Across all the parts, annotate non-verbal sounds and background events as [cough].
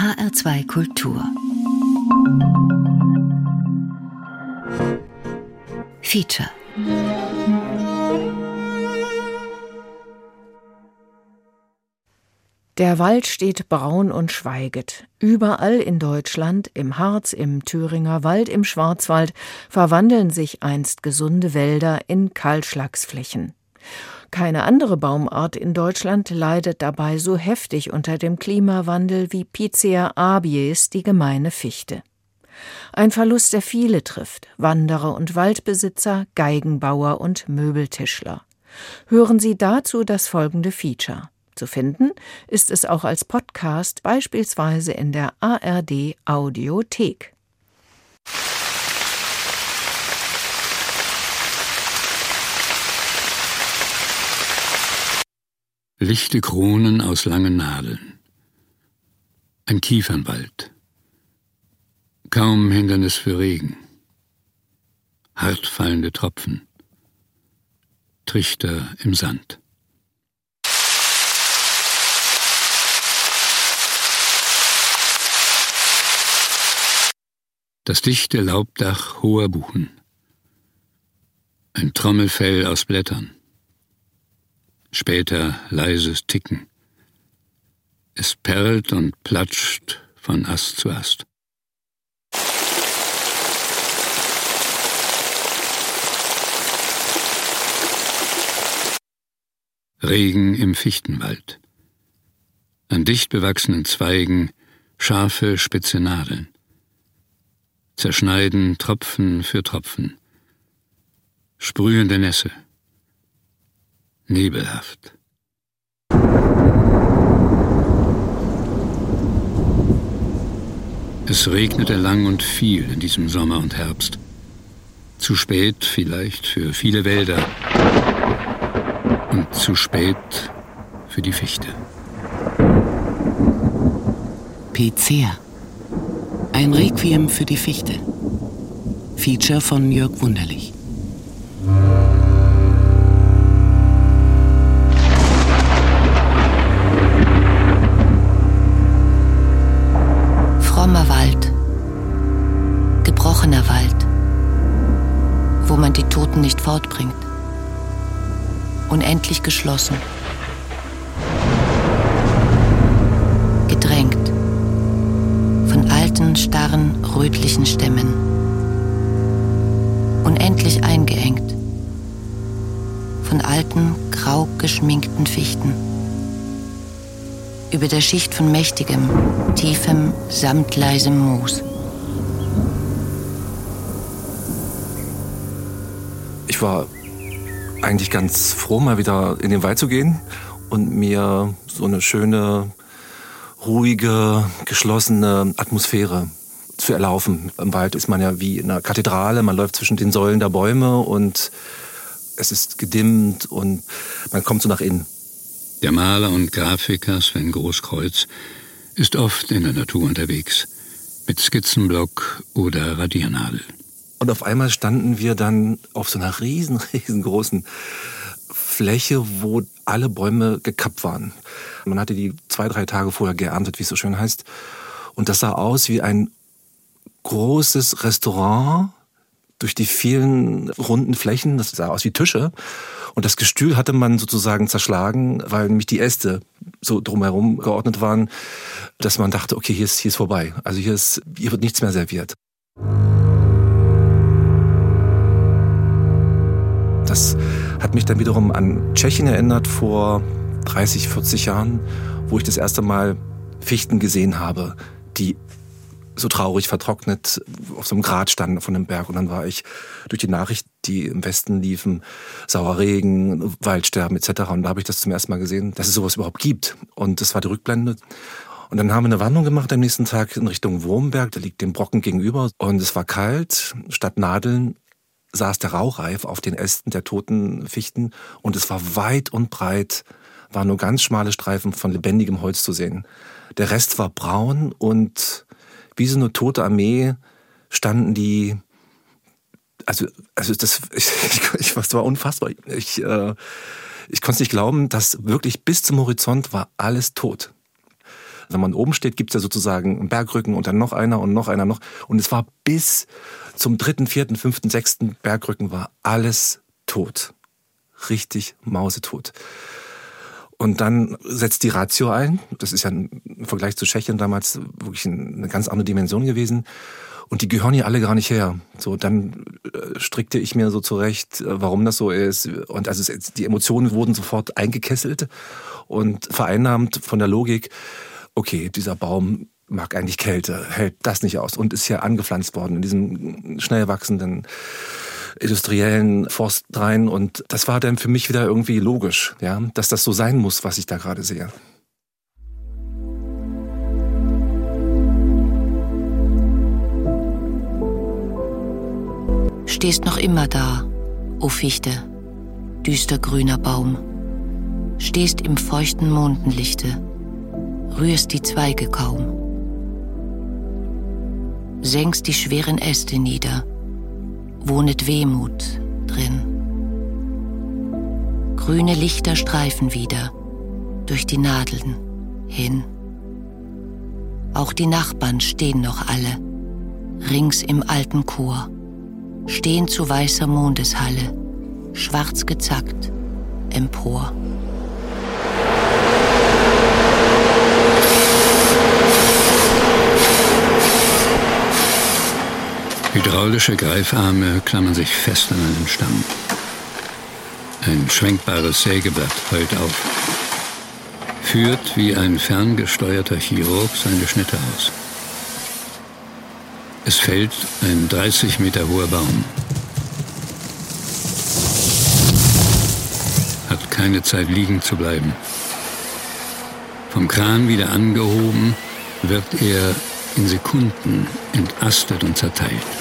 HR2 Kultur. Feature. Der Wald steht braun und schweiget. Überall in Deutschland, im Harz, im Thüringer Wald, im Schwarzwald, verwandeln sich einst gesunde Wälder in Kahlschlagsflächen. Keine andere Baumart in Deutschland leidet dabei so heftig unter dem Klimawandel wie Picea abies, die gemeine Fichte. Ein Verlust, der viele trifft, Wanderer und Waldbesitzer, Geigenbauer und Möbeltischler. Hören Sie dazu das folgende Feature. Zu finden ist es auch als Podcast beispielsweise in der ARD Audiothek. Lichte Kronen aus langen Nadeln. Ein Kiefernwald. Kaum Hindernis für Regen. Hart fallende Tropfen. Trichter im Sand. Das dichte Laubdach hoher Buchen. Ein Trommelfell aus Blättern später leises Ticken. Es perlt und platscht von Ast zu Ast. Regen im Fichtenwald. An dicht bewachsenen Zweigen scharfe, spitze Nadeln. Zerschneiden Tropfen für Tropfen. Sprühende Nässe nebelhaft. Es regnete lang und viel in diesem Sommer und Herbst. Zu spät vielleicht für viele Wälder und zu spät für die Fichte. Pizea. Ein Requiem für die Fichte. Feature von Jörg Wunderlich. Toten nicht fortbringt. Unendlich geschlossen. Gedrängt. Von alten, starren, rötlichen Stämmen. Unendlich eingeengt. Von alten, grau geschminkten Fichten. Über der Schicht von mächtigem, tiefem, samtleisem Moos. ich war eigentlich ganz froh, mal wieder in den Wald zu gehen und mir so eine schöne, ruhige, geschlossene Atmosphäre zu erlaufen. Im Wald ist man ja wie in einer Kathedrale, man läuft zwischen den Säulen der Bäume und es ist gedimmt und man kommt so nach innen. Der Maler und Grafiker Sven Großkreuz ist oft in der Natur unterwegs, mit Skizzenblock oder Radiernadel. Und auf einmal standen wir dann auf so einer riesen, [laughs] riesengroßen Fläche, wo alle Bäume gekappt waren. Man hatte die zwei, drei Tage vorher geerntet, wie es so schön heißt. Und das sah aus wie ein großes Restaurant durch die vielen runden Flächen. Das sah aus wie Tische. Und das Gestühl hatte man sozusagen zerschlagen, weil nämlich die Äste so drumherum geordnet waren, dass man dachte, okay, hier ist, hier ist vorbei. Also hier ist, hier wird nichts mehr serviert. Das hat mich dann wiederum an Tschechien erinnert vor 30, 40 Jahren, wo ich das erste Mal Fichten gesehen habe, die so traurig vertrocknet auf so einem Grat standen von dem Berg. Und dann war ich durch die Nachricht, die im Westen liefen, sauer Regen, Waldsterben etc. Und da habe ich das zum ersten Mal gesehen, dass es sowas überhaupt gibt. Und das war die Rückblende. Und dann haben wir eine Wanderung gemacht am nächsten Tag in Richtung Wurmberg, der liegt dem Brocken gegenüber. Und es war kalt, statt Nadeln saß der Rauchreif auf den Ästen der toten Fichten und es war weit und breit, waren nur ganz schmale Streifen von lebendigem Holz zu sehen. Der Rest war braun und wie so eine tote Armee standen die, also, also das, [laughs] ich, ich, das war unfassbar. Ich, äh, ich konnte es nicht glauben, dass wirklich bis zum Horizont war alles tot. Wenn man oben steht, gibt's ja sozusagen einen Bergrücken und dann noch einer und noch einer noch. Und es war bis zum dritten, vierten, fünften, sechsten Bergrücken war alles tot. Richtig mausetot. Und dann setzt die Ratio ein. Das ist ja im Vergleich zu Tschechien damals wirklich eine ganz andere Dimension gewesen. Und die gehören hier alle gar nicht her. So, dann äh, strickte ich mir so zurecht, äh, warum das so ist. Und also die Emotionen wurden sofort eingekesselt und vereinnahmt von der Logik. Okay, dieser Baum mag eigentlich Kälte, hält das nicht aus und ist hier angepflanzt worden in diesem schnell wachsenden industriellen Forst rein und das war dann für mich wieder irgendwie logisch, ja, dass das so sein muss, was ich da gerade sehe. Stehst noch immer da, o Fichte, düstergrüner Baum. Stehst im feuchten Mondenlichte, rührst die Zweige kaum. Senkst die schweren Äste nieder, wohnet Wehmut drin. Grüne Lichter streifen wieder durch die Nadeln hin. Auch die Nachbarn stehen noch alle, rings im alten Chor stehen zu weißer Mondeshalle, schwarz gezackt, empor. Hydraulische Greifarme klammern sich fest an einen Stamm. Ein schwenkbares Sägeblatt heult auf. Führt wie ein ferngesteuerter Chirurg seine Schnitte aus. Es fällt ein 30 Meter hoher Baum. Hat keine Zeit liegen zu bleiben. Vom Kran wieder angehoben, wird er in Sekunden entastet und zerteilt.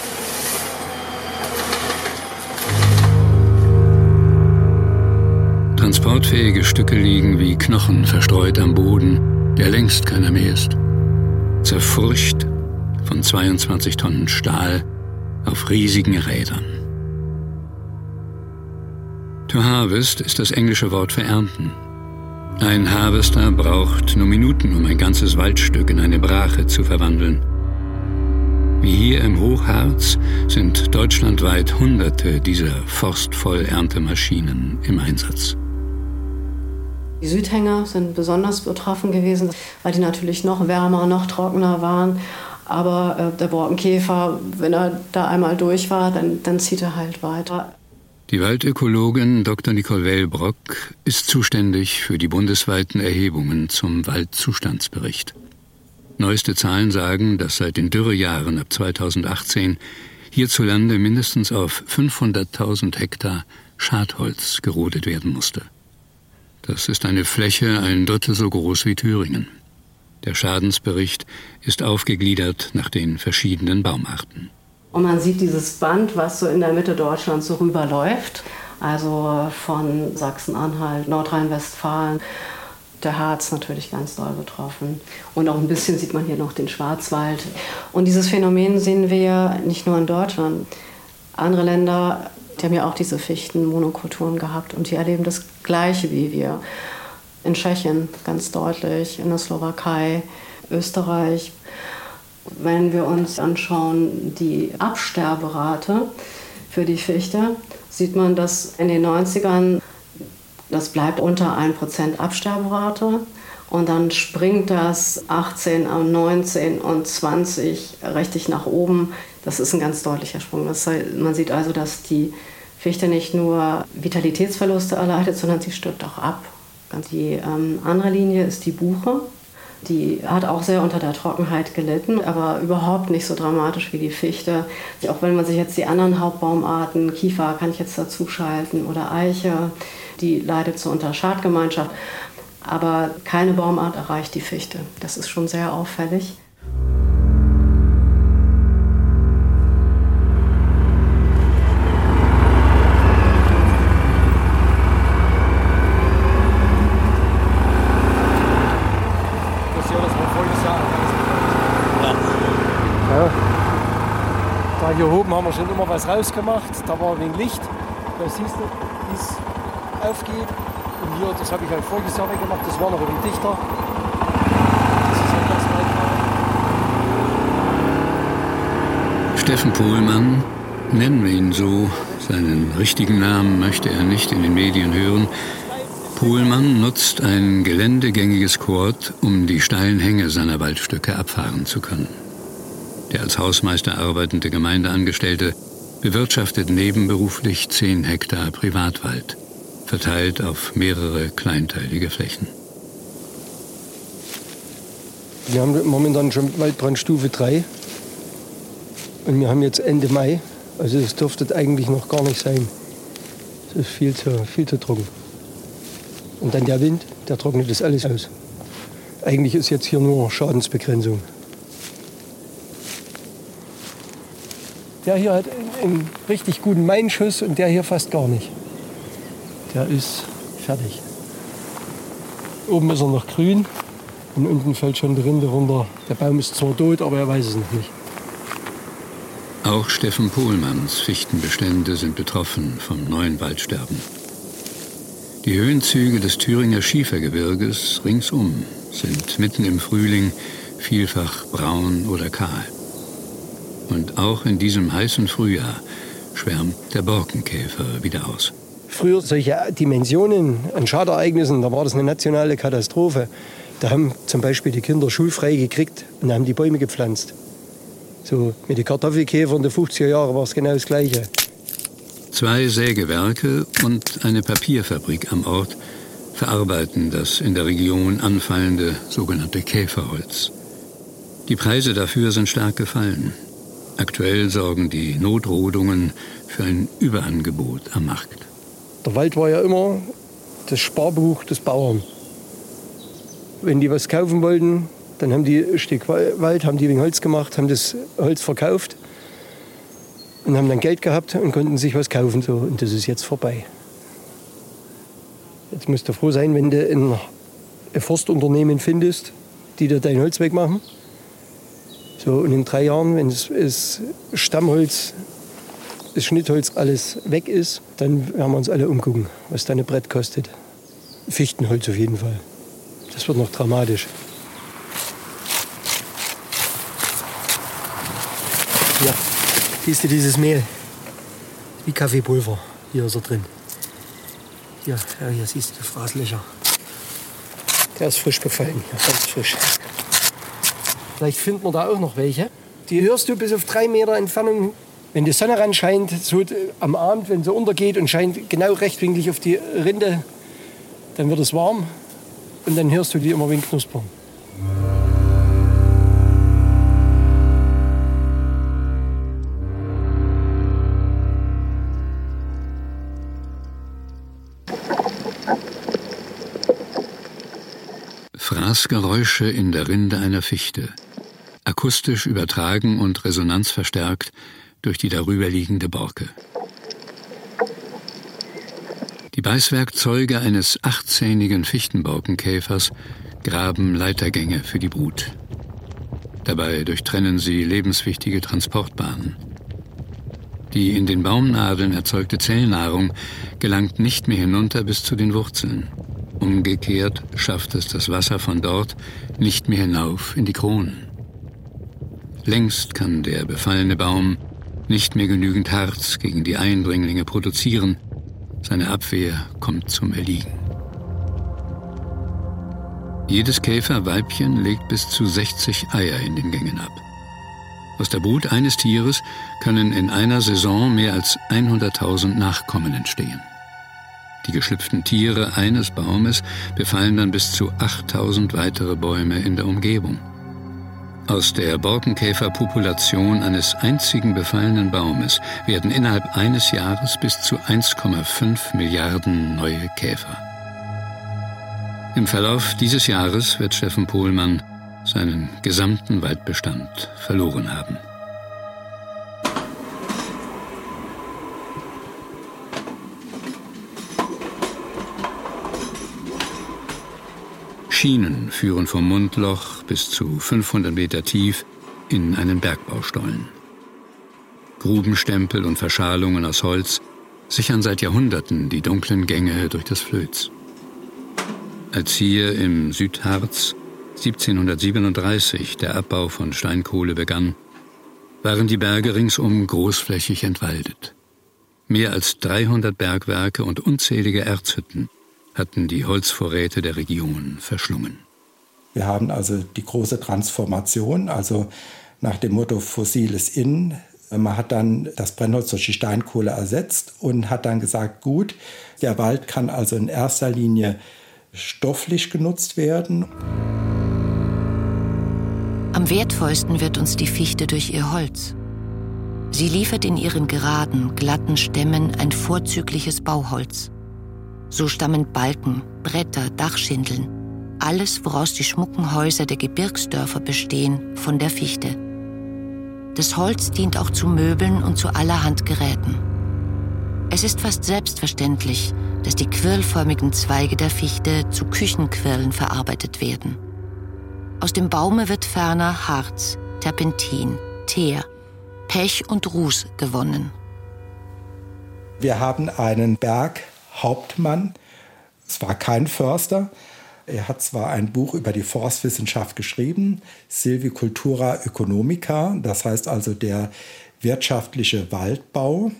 Transportfähige Stücke liegen wie Knochen verstreut am Boden, der längst keiner mehr ist. Zerfurcht von 22 Tonnen Stahl auf riesigen Rädern. To harvest ist das englische Wort für ernten. Ein Harvester braucht nur Minuten, um ein ganzes Waldstück in eine Brache zu verwandeln. Wie hier im Hochharz sind deutschlandweit Hunderte dieser Forstvoll-Erntemaschinen im Einsatz. Die Südhänger sind besonders betroffen gewesen, weil die natürlich noch wärmer, noch trockener waren aber äh, der Borkenkäfer, wenn er da einmal durch war, dann, dann zieht er halt weiter. Die Waldökologin Dr. Nicole Wellbrock ist zuständig für die bundesweiten Erhebungen zum Waldzustandsbericht. Neueste Zahlen sagen, dass seit den Dürrejahren ab 2018 hierzulande mindestens auf 500.000 Hektar Schadholz gerodet werden musste. Das ist eine Fläche ein Drittel so groß wie Thüringen. Der Schadensbericht ist aufgegliedert nach den verschiedenen Baumarten. Und man sieht dieses Band, was so in der Mitte Deutschlands so rüberläuft, also von Sachsen-Anhalt, Nordrhein-Westfalen. Der Harz natürlich ganz doll betroffen. Und auch ein bisschen sieht man hier noch den Schwarzwald. Und dieses Phänomen sehen wir nicht nur in Deutschland. Andere Länder, die haben ja auch diese Fichtenmonokulturen gehabt und die erleben das Gleiche wie wir in Tschechien ganz deutlich, in der Slowakei, Österreich. Wenn wir uns anschauen, die Absterberate für die Fichte, sieht man, dass in den 90ern das bleibt unter 1% Absterberate und dann springt das 18, 19 und 20 richtig nach oben. Das ist ein ganz deutlicher Sprung. Das man sieht also, dass die Fichte nicht nur Vitalitätsverluste erleidet, sondern sie stirbt auch ab. Die ähm, andere Linie ist die Buche. Die hat auch sehr unter der Trockenheit gelitten, aber überhaupt nicht so dramatisch wie die Fichte. Auch wenn man sich jetzt die anderen Hauptbaumarten, Kiefer kann ich jetzt dazu schalten oder Eiche, die leidet so unter Schadgemeinschaft. Aber keine Baumart erreicht die Fichte. Das ist schon sehr auffällig. oben haben wir schon immer was rausgemacht. Da war wenig Licht. Da siehst du, wie es aufgeht. Und hier, das habe ich halt voriges Jahr gemacht, das war noch ein dichter. Halt Steffen Pohlmann, nennen wir ihn so, seinen richtigen Namen möchte er nicht in den Medien hören. Pohlmann nutzt ein geländegängiges Quad, um die steilen Hänge seiner Waldstücke abfahren zu können. Der als Hausmeister arbeitende Gemeindeangestellte bewirtschaftet nebenberuflich 10 Hektar Privatwald, verteilt auf mehrere kleinteilige Flächen. Wir haben momentan schon Waldbrandstufe 3 und wir haben jetzt Ende Mai. Also das dürfte eigentlich noch gar nicht sein. Es ist viel zu, viel zu trocken. Und dann der Wind, der trocknet das alles aus. Eigentlich ist jetzt hier nur Schadensbegrenzung. Der hier hat einen richtig guten Mainschuss und der hier fast gar nicht. Der ist fertig. Oben ist er noch grün und unten fällt schon die Rinde runter. Der Baum ist zwar tot, aber er weiß es noch nicht. Auch Steffen Pohlmanns Fichtenbestände sind betroffen vom neuen Waldsterben. Die Höhenzüge des Thüringer Schiefergebirges ringsum sind mitten im Frühling vielfach braun oder kahl. Und auch in diesem heißen Frühjahr schwärmt der Borkenkäfer wieder aus. Früher solche Dimensionen an Schadereignissen, da war das eine nationale Katastrophe. Da haben zum Beispiel die Kinder schulfrei gekriegt und haben die Bäume gepflanzt. So mit den Kartoffelkäfern der 50er Jahre war es genau das Gleiche. Zwei Sägewerke und eine Papierfabrik am Ort verarbeiten das in der Region anfallende sogenannte Käferholz. Die Preise dafür sind stark gefallen. Aktuell sorgen die Notrodungen für ein Überangebot am Markt. Der Wald war ja immer das Sparbuch des Bauern. Wenn die was kaufen wollten, dann haben die ein Stück Wald, haben die wegen Holz gemacht, haben das Holz verkauft und haben dann Geld gehabt und konnten sich was kaufen. So. Und das ist jetzt vorbei. Jetzt musst du froh sein, wenn du ein, Forstunternehmen findest, die dir dein Holz wegmachen. So, und in drei Jahren, wenn das, das Stammholz, das Schnittholz alles weg ist, dann werden wir uns alle umgucken, was dein Brett kostet. Fichtenholz auf jeden Fall. Das wird noch dramatisch. Ja. Siehst du dieses Mehl? Wie Kaffeepulver. Hier ist er drin. Hier, ja, hier siehst du Fraßlöcher. Der ist frisch befallen, ganz frisch. Vielleicht finden wir da auch noch welche. Die hörst du bis auf drei Meter Entfernung. Wenn die Sonne ran scheint, so am Abend, wenn sie untergeht und scheint genau rechtwinklig auf die Rinde, dann wird es warm und dann hörst du die immer wie knuspern. Fraßgeräusche in der Rinde einer Fichte, akustisch übertragen und resonanzverstärkt durch die darüberliegende Borke. Die Beißwerkzeuge eines achtzähnigen Fichtenborkenkäfers graben Leitergänge für die Brut. Dabei durchtrennen sie lebenswichtige Transportbahnen. Die in den Baumnadeln erzeugte Zellnahrung gelangt nicht mehr hinunter bis zu den Wurzeln. Umgekehrt schafft es das Wasser von dort nicht mehr hinauf in die Kronen. Längst kann der befallene Baum nicht mehr genügend Harz gegen die Eindringlinge produzieren. Seine Abwehr kommt zum Erliegen. Jedes Käferweibchen legt bis zu 60 Eier in den Gängen ab. Aus der Brut eines Tieres können in einer Saison mehr als 100.000 Nachkommen entstehen. Die geschlüpften Tiere eines Baumes befallen dann bis zu 8000 weitere Bäume in der Umgebung. Aus der Borkenkäferpopulation eines einzigen befallenen Baumes werden innerhalb eines Jahres bis zu 1,5 Milliarden neue Käfer. Im Verlauf dieses Jahres wird Steffen Pohlmann seinen gesamten Waldbestand verloren haben. Schienen führen vom Mundloch bis zu 500 Meter tief in einen Bergbaustollen. Grubenstempel und Verschalungen aus Holz sichern seit Jahrhunderten die dunklen Gänge durch das Flöz. Als hier im Südharz 1737 der Abbau von Steinkohle begann, waren die Berge ringsum großflächig entwaldet. Mehr als 300 Bergwerke und unzählige Erzhütten hatten die Holzvorräte der Region verschlungen. Wir haben also die große Transformation, also nach dem Motto Fossiles in. Man hat dann das Brennholz durch die Steinkohle ersetzt und hat dann gesagt, gut, der Wald kann also in erster Linie stofflich genutzt werden. Am wertvollsten wird uns die Fichte durch ihr Holz. Sie liefert in ihren geraden, glatten Stämmen ein vorzügliches Bauholz. So stammen Balken, Bretter, Dachschindeln, alles, woraus die schmucken Häuser der Gebirgsdörfer bestehen, von der Fichte. Das Holz dient auch zu Möbeln und zu allerhand Geräten. Es ist fast selbstverständlich, dass die quirlförmigen Zweige der Fichte zu Küchenquirlen verarbeitet werden. Aus dem Baume wird ferner Harz, Terpentin, Teer, Pech und Ruß gewonnen. Wir haben einen Berghauptmann, es war kein Förster, er hat zwar ein Buch über die Forstwissenschaft geschrieben, Silvicultura Economica, das heißt also der wirtschaftliche Waldbau.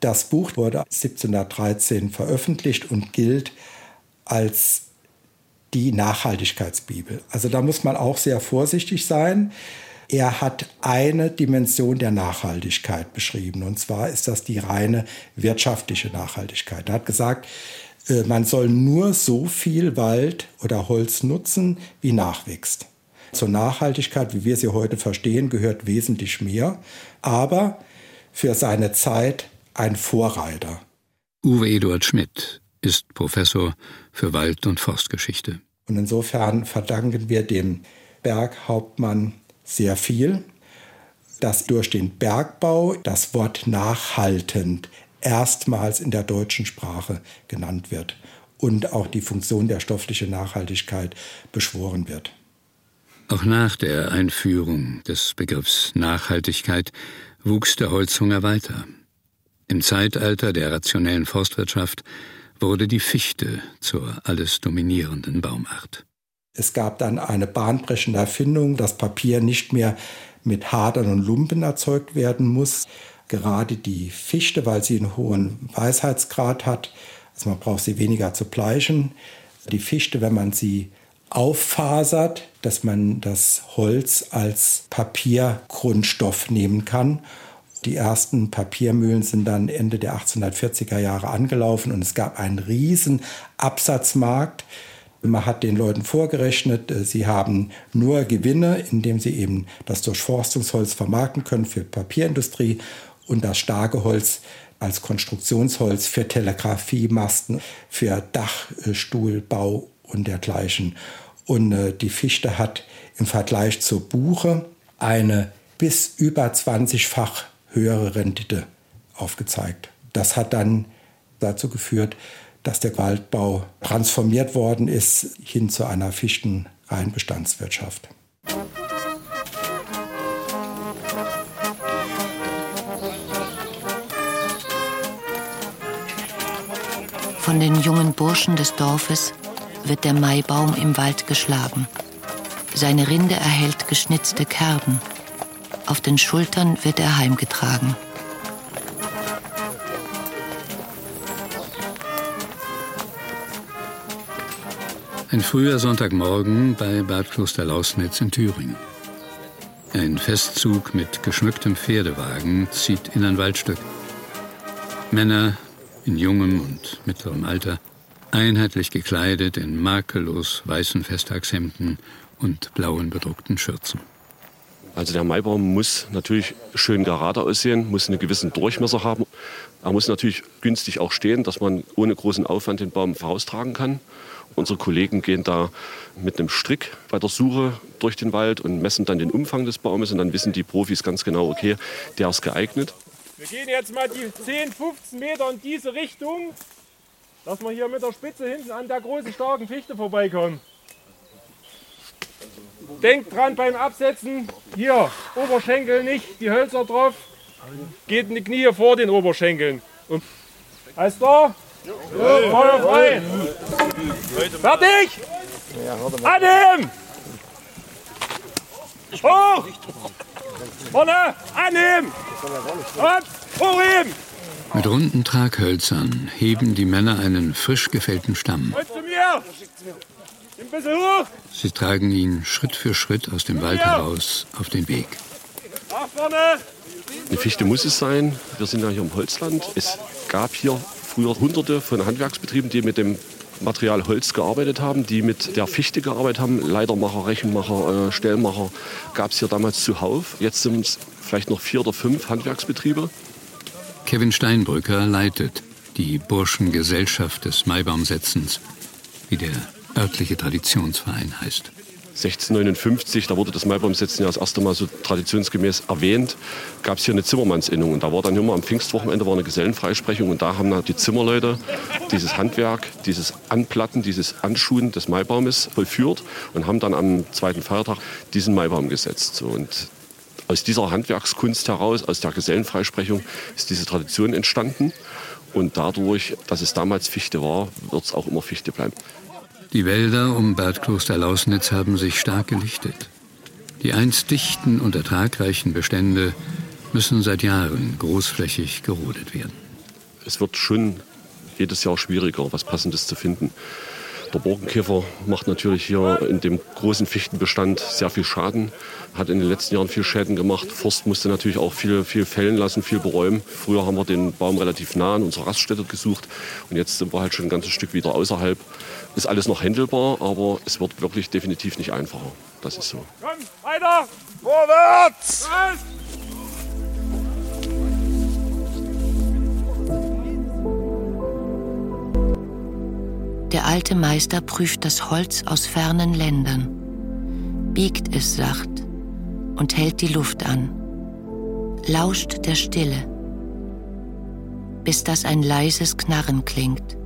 Das Buch wurde 1713 veröffentlicht und gilt als die Nachhaltigkeitsbibel. Also da muss man auch sehr vorsichtig sein. Er hat eine Dimension der Nachhaltigkeit beschrieben, und zwar ist das die reine wirtschaftliche Nachhaltigkeit. Er hat gesagt, äh, man soll nur so viel Wald oder Holz nutzen, wie nachwächst. Zur Nachhaltigkeit, wie wir sie heute verstehen, gehört wesentlich mehr, aber für seine Zeit ein Vorreiter. Uwe Eduard Schmidt ist Professor für Wald- und Forstgeschichte. Und insofern verdanken wir dem Berghauptmann sehr viel, dass durch den Bergbau das Wort nachhaltend erstmals in der deutschen Sprache genannt wird und auch die Funktion der stofflichen Nachhaltigkeit beschworen wird. Auch nach der Einführung des Begriffs Nachhaltigkeit wuchs der Holzhunger weiter. Im Zeitalter der rationellen Forstwirtschaft wurde die Fichte zur alles dominierenden Baumart. Es gab dann eine bahnbrechende Erfindung, dass Papier nicht mehr mit Hadern und Lumpen erzeugt werden muss, gerade die Fichte, weil sie einen hohen Weisheitsgrad hat. Also man braucht sie weniger zu bleichen. Die Fichte, wenn man sie auffasert, dass man das Holz als Papiergrundstoff nehmen kann. Die ersten Papiermühlen sind dann Ende der 1840er Jahre angelaufen und es gab einen riesen Absatzmarkt. Man hat den Leuten vorgerechnet, äh, sie haben nur Gewinne, indem sie eben das Durchforstungsholz vermarkten können für Papierindustrie und das starke Holz als Konstruktionsholz für Telegrafiemasten, für Dachstuhlbau und dergleichen. Und äh, die Fichte hat im Vergleich zur Buche eine bis über 20-fach höhere Rendite aufgezeigt. Das hat dann dazu geführt, dass der Waldbau transformiert worden ist hin zu einer Fichtenreinbestandswirtschaft. Von den jungen Burschen des Dorfes wird der Maibaum im Wald geschlagen. Seine Rinde erhält geschnitzte Kerben. Auf den Schultern wird er heimgetragen. Ein früher Sonntagmorgen bei Bad Kloster Lausnitz in Thüringen. Ein Festzug mit geschmücktem Pferdewagen zieht in ein Waldstück. Männer, in jungem und mittlerem Alter, einheitlich gekleidet in makellos weißen Festtagshemden und blauen bedruckten Schürzen. Also der Maibaum muss natürlich schön gerade aussehen, muss einen gewissen Durchmesser haben. Er muss natürlich günstig auch stehen, dass man ohne großen Aufwand den Baum voraustragen kann. Unsere Kollegen gehen da mit einem Strick bei der Suche durch den Wald und messen dann den Umfang des Baumes und dann wissen die Profis ganz genau, okay, der ist geeignet. Wir gehen jetzt mal die 10, 15 Meter in diese Richtung, dass wir hier mit der Spitze hinten an der großen starken Fichte vorbeikommen. Denkt dran beim Absetzen, hier, Oberschenkel nicht, die Hölzer drauf, geht in die Knie vor den Oberschenkeln. Und alles klar? Feuer frei! Fertig! Annehmen! Hoch! Vorne! Annehmen! Und hochheben! Mit runden Traghölzern heben die Männer einen frisch gefällten Stamm. Sie tragen ihn Schritt für Schritt aus dem Wald heraus auf den Weg. Nach vorne! Eine Fichte muss es sein. Wir sind ja hier im Holzland. Es gab hier früher hunderte von Handwerksbetrieben, die mit dem Material Holz gearbeitet haben, die mit der Fichte gearbeitet haben. Leitermacher, Rechenmacher, äh, Stellmacher gab es hier damals zuhauf. Jetzt sind es vielleicht noch vier oder fünf Handwerksbetriebe. Kevin Steinbrücker leitet die Burschengesellschaft des Maibaumsetzens, wie der örtliche Traditionsverein heißt. 1659, da wurde das Maibaumsetzen ja das erste Mal so traditionsgemäß erwähnt, gab es hier eine Zimmermannsinnung. Und da war dann immer am Pfingstwochenende war eine Gesellenfreisprechung und da haben dann die Zimmerleute dieses Handwerk, dieses Anplatten, dieses Anschuhen des Maibaumes vollführt und haben dann am zweiten Feiertag diesen Maibaum gesetzt. So, und aus dieser Handwerkskunst heraus, aus der Gesellenfreisprechung, ist diese Tradition entstanden. Und dadurch, dass es damals Fichte war, wird es auch immer Fichte bleiben. Die Wälder um Bad Kloster-Lausnitz haben sich stark gelichtet. Die einst dichten und ertragreichen Bestände müssen seit Jahren großflächig gerodet werden. Es wird schon jedes Jahr schwieriger, was Passendes zu finden. Der Borkenkäfer macht natürlich hier in dem großen Fichtenbestand sehr viel Schaden, hat in den letzten Jahren viel Schäden gemacht. Forst musste natürlich auch viel, viel fällen lassen, viel beräumen. Früher haben wir den Baum relativ nah an unserer Raststätte gesucht und jetzt sind wir halt schon ein ganzes Stück wieder außerhalb. Ist alles noch händelbar, aber es wird wirklich definitiv nicht einfacher. Das ist so. Komm, weiter! Vorwärts! Der alte Meister prüft das Holz aus fernen Ländern, biegt es sacht und hält die Luft an, lauscht der Stille, bis das ein leises Knarren klingt,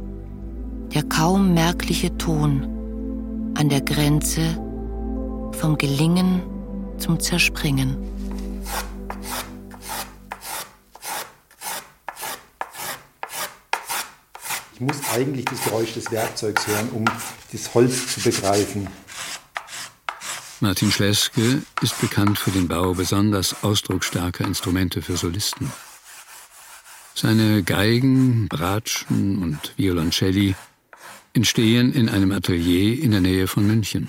der kaum merkliche Ton an der Grenze vom Gelingen zum Zerspringen. Ich muss eigentlich das Geräusch des Werkzeugs hören, um das Holz zu begreifen. Martin Schleske ist bekannt für den Bau besonders ausdrucksstarker Instrumente für Solisten. Seine Geigen, Bratschen und Violoncelli entstehen in einem Atelier in der Nähe von München.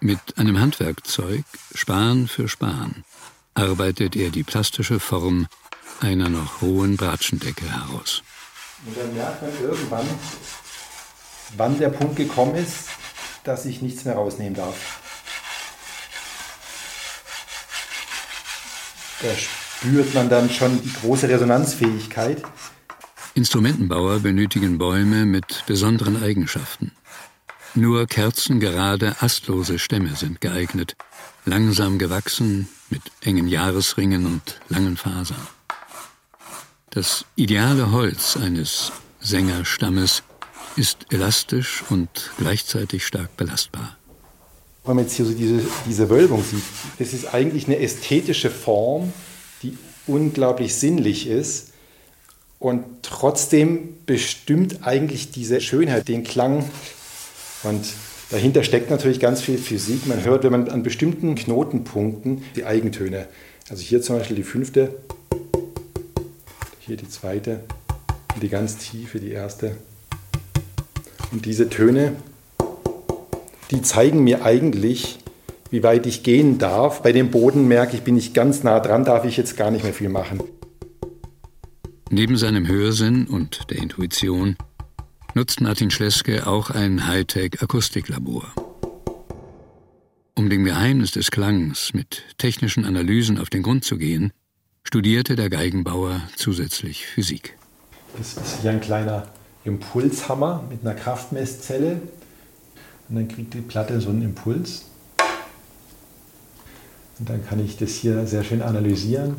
Mit einem Handwerkzeug, Span für Span, arbeitet er die plastische Form einer noch hohen Bratschendecke heraus. Und dann merkt man irgendwann, wann der Punkt gekommen ist, dass ich nichts mehr rausnehmen darf. Da spürt man dann schon die große Resonanzfähigkeit. Instrumentenbauer benötigen Bäume mit besonderen Eigenschaften. Nur kerzengerade, astlose Stämme sind geeignet, langsam gewachsen, mit engen Jahresringen und langen Fasern. Das ideale Holz eines Sängerstammes ist elastisch und gleichzeitig stark belastbar. Wenn man jetzt hier so diese, diese Wölbung sieht, das ist eigentlich eine ästhetische Form, die unglaublich sinnlich ist und trotzdem bestimmt eigentlich diese Schönheit den Klang. Und dahinter steckt natürlich ganz viel Physik. Man hört, wenn man an bestimmten Knotenpunkten die Eigentöne, also hier zum Beispiel die fünfte, hier die zweite die ganz tiefe, die erste. Und diese Töne, die zeigen mir eigentlich, wie weit ich gehen darf. Bei dem Boden merke ich, bin ich ganz nah dran, darf ich jetzt gar nicht mehr viel machen. Neben seinem Hörsinn und der Intuition nutzt Martin Schleske auch ein Hightech-Akustiklabor. Um dem Geheimnis des Klangs mit technischen Analysen auf den Grund zu gehen, studierte der Geigenbauer zusätzlich Physik. Das ist hier ein kleiner Impulshammer mit einer Kraftmesszelle. Und dann kriegt die Platte so einen Impuls. Und dann kann ich das hier sehr schön analysieren.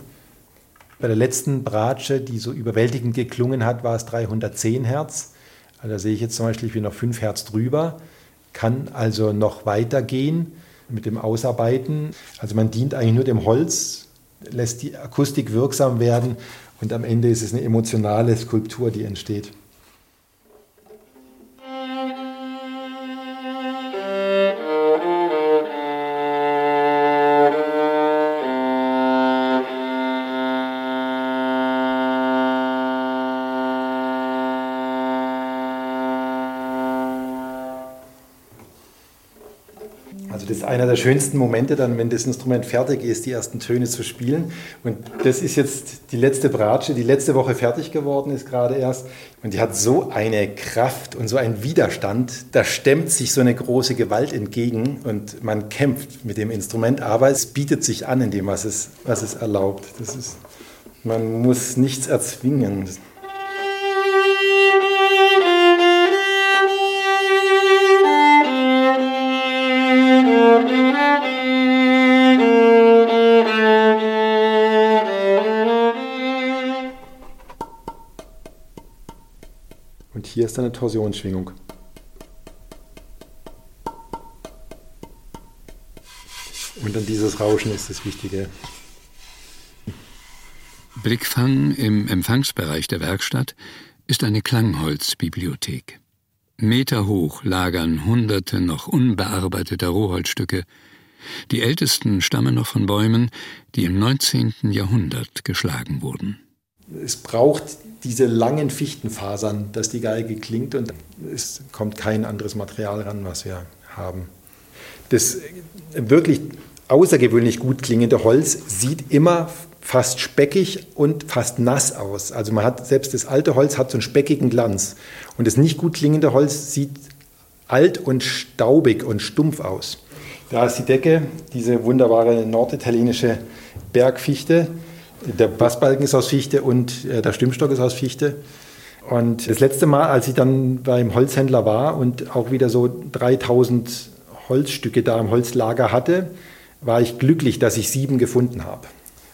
Bei der letzten Bratsche, die so überwältigend geklungen hat, war es 310 Hertz. Also da sehe ich jetzt zum Beispiel, ich bin noch 5 Hertz drüber, kann also noch weitergehen mit dem Ausarbeiten. Also man dient eigentlich nur dem Holz, lässt die Akustik wirksam werden und am Ende ist es eine emotionale Skulptur, die entsteht. Einer der schönsten Momente dann, wenn das Instrument fertig ist, die ersten Töne zu spielen. Und das ist jetzt die letzte Bratsche, die letzte Woche fertig geworden ist gerade erst. Und die hat so eine Kraft und so einen Widerstand. Da stemmt sich so eine große Gewalt entgegen und man kämpft mit dem Instrument, aber es bietet sich an in dem, was es, was es erlaubt. Das ist, man muss nichts erzwingen. Ist eine Torsionsschwingung. Und dann dieses Rauschen ist das Wichtige. Blickfang im Empfangsbereich der Werkstatt ist eine Klangholzbibliothek. Meter hoch lagern hunderte noch unbearbeiteter Rohholzstücke. Die ältesten stammen noch von Bäumen, die im 19. Jahrhundert geschlagen wurden. Es braucht diese langen Fichtenfasern, dass die Geige klingt und es kommt kein anderes Material ran, was wir haben. Das wirklich außergewöhnlich gut klingende Holz sieht immer fast speckig und fast nass aus. Also man hat selbst das alte Holz hat so einen speckigen Glanz und das nicht gut klingende Holz sieht alt und staubig und stumpf aus. Da ist die Decke, diese wunderbare norditalienische Bergfichte der Bassbalken ist aus Fichte und äh, der Stimmstock ist aus Fichte. Und das letzte Mal, als ich dann beim Holzhändler war und auch wieder so 3000 Holzstücke da im Holzlager hatte, war ich glücklich, dass ich sieben gefunden habe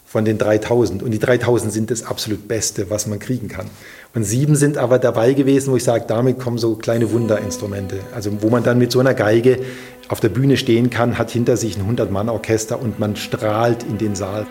von den 3000. Und die 3000 sind das absolut Beste, was man kriegen kann. Und sieben sind aber dabei gewesen, wo ich sage, damit kommen so kleine Wunderinstrumente. Also wo man dann mit so einer Geige auf der Bühne stehen kann, hat hinter sich ein 100-Mann-Orchester und man strahlt in den Saal.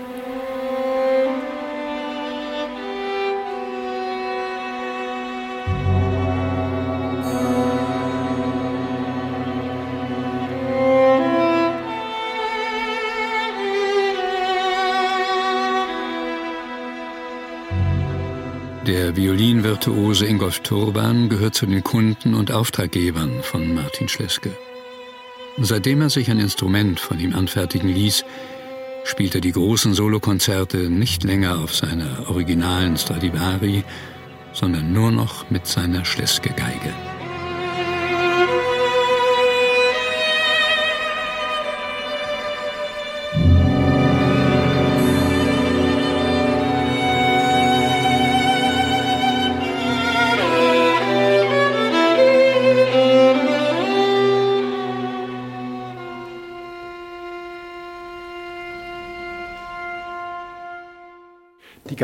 Der Violinvirtuose Ingolf Turban gehört zu den Kunden und Auftraggebern von Martin Schleske. Seitdem er sich ein Instrument von ihm anfertigen ließ, spielt er die großen Solokonzerte nicht länger auf seiner originalen Stradivari, sondern nur noch mit seiner Schleske-Geige.